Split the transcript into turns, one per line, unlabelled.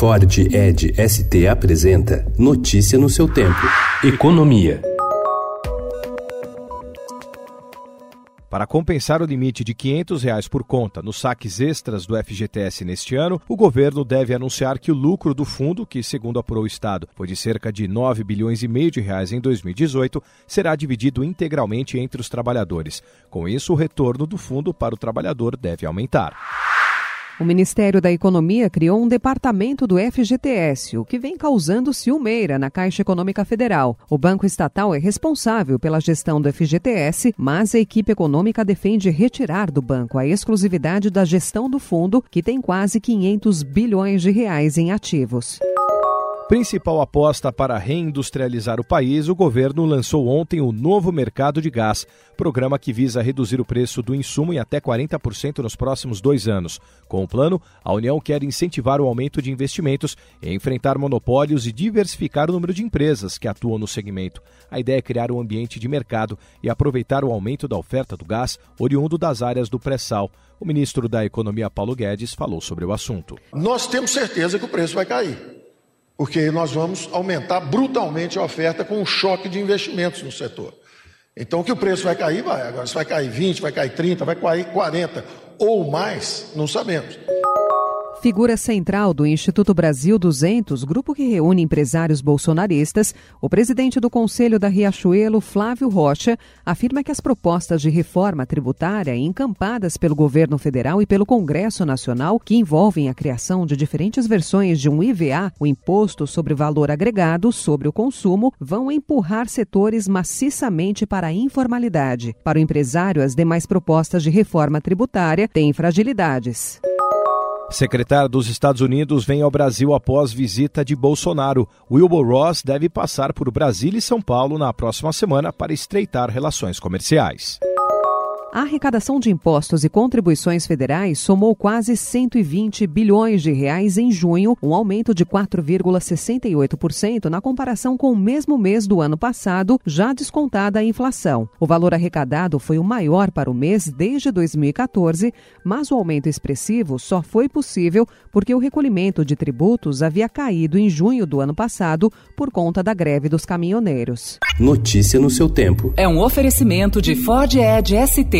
Ford Ed ST apresenta Notícia no seu tempo. Economia.
Para compensar o limite de 500 reais por conta nos saques extras do FGTS neste ano, o governo deve anunciar que o lucro do fundo, que segundo apurou o Estado foi de cerca de 9 bilhões e meio de reais em 2018, será dividido integralmente entre os trabalhadores. Com isso, o retorno do fundo para o trabalhador deve aumentar.
O Ministério da Economia criou um departamento do FGTS, o que vem causando ciumeira na Caixa Econômica Federal. O banco estatal é responsável pela gestão do FGTS, mas a equipe econômica defende retirar do banco a exclusividade da gestão do fundo, que tem quase 500 bilhões de reais em ativos.
Principal aposta para reindustrializar o país, o governo lançou ontem o novo mercado de gás, programa que visa reduzir o preço do insumo em até 40% nos próximos dois anos. Com o plano, a União quer incentivar o aumento de investimentos, enfrentar monopólios e diversificar o número de empresas que atuam no segmento. A ideia é criar um ambiente de mercado e aproveitar o aumento da oferta do gás oriundo das áreas do pré-sal. O ministro da Economia, Paulo Guedes, falou sobre o assunto.
Nós temos certeza que o preço vai cair porque nós vamos aumentar brutalmente a oferta com um choque de investimentos no setor. Então, que o preço vai cair, vai. Agora, se vai cair 20, vai cair 30, vai cair 40 ou mais, não sabemos.
Figura central do Instituto Brasil 200, grupo que reúne empresários bolsonaristas, o presidente do Conselho da Riachuelo, Flávio Rocha, afirma que as propostas de reforma tributária encampadas pelo governo federal e pelo Congresso Nacional, que envolvem a criação de diferentes versões de um IVA, o Imposto sobre Valor Agregado sobre o Consumo, vão empurrar setores maciçamente para a informalidade. Para o empresário, as demais propostas de reforma tributária têm fragilidades.
Secretário dos Estados Unidos vem ao Brasil após visita de Bolsonaro. Wilbur Ross deve passar por Brasília e São Paulo na próxima semana para estreitar relações comerciais.
A arrecadação de impostos e contribuições federais somou quase 120 bilhões de reais em junho, um aumento de 4,68% na comparação com o mesmo mês do ano passado, já descontada a inflação. O valor arrecadado foi o maior para o mês desde 2014, mas o aumento expressivo só foi possível porque o recolhimento de tributos havia caído em junho do ano passado por conta da greve dos caminhoneiros.
Notícia no seu tempo.
É um oferecimento de Ford Edge ST